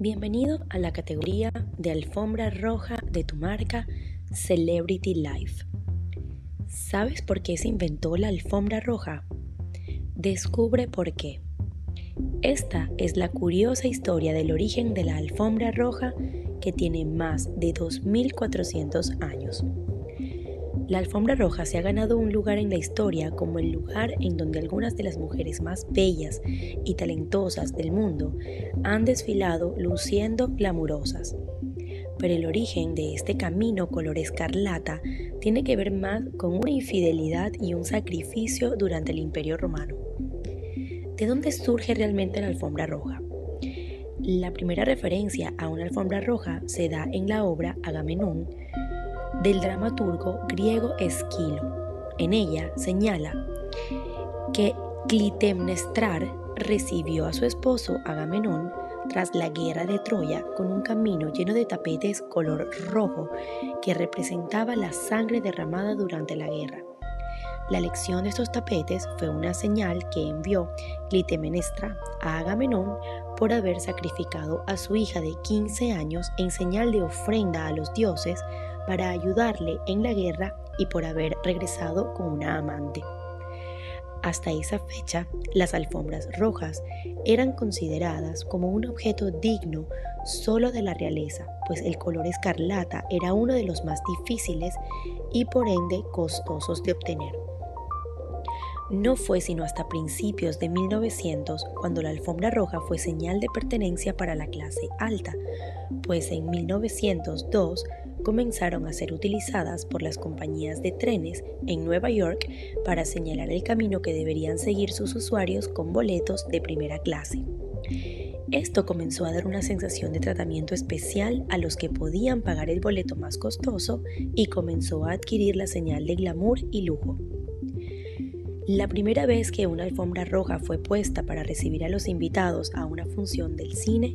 Bienvenido a la categoría de alfombra roja de tu marca Celebrity Life. ¿Sabes por qué se inventó la alfombra roja? Descubre por qué. Esta es la curiosa historia del origen de la alfombra roja que tiene más de 2.400 años. La alfombra roja se ha ganado un lugar en la historia como el lugar en donde algunas de las mujeres más bellas y talentosas del mundo han desfilado luciendo glamurosas. Pero el origen de este camino color escarlata tiene que ver más con una infidelidad y un sacrificio durante el Imperio Romano. ¿De dónde surge realmente la alfombra roja? La primera referencia a una alfombra roja se da en la obra Agamenón del dramaturgo griego Esquilo. En ella señala que Clitemnestrar recibió a su esposo Agamenón tras la guerra de Troya con un camino lleno de tapetes color rojo que representaba la sangre derramada durante la guerra. La elección de estos tapetes fue una señal que envió Clitemnestra a Agamenón por haber sacrificado a su hija de 15 años en señal de ofrenda a los dioses para ayudarle en la guerra y por haber regresado con una amante. Hasta esa fecha, las alfombras rojas eran consideradas como un objeto digno solo de la realeza, pues el color escarlata era uno de los más difíciles y por ende costosos de obtener. No fue sino hasta principios de 1900 cuando la alfombra roja fue señal de pertenencia para la clase alta, pues en 1902 comenzaron a ser utilizadas por las compañías de trenes en Nueva York para señalar el camino que deberían seguir sus usuarios con boletos de primera clase. Esto comenzó a dar una sensación de tratamiento especial a los que podían pagar el boleto más costoso y comenzó a adquirir la señal de glamour y lujo. La primera vez que una alfombra roja fue puesta para recibir a los invitados a una función del cine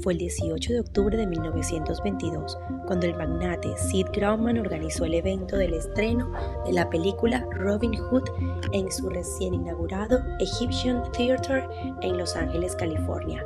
fue el 18 de octubre de 1922, cuando el magnate Sid Grauman organizó el evento del estreno de la película Robin Hood en su recién inaugurado Egyptian Theatre en Los Ángeles, California.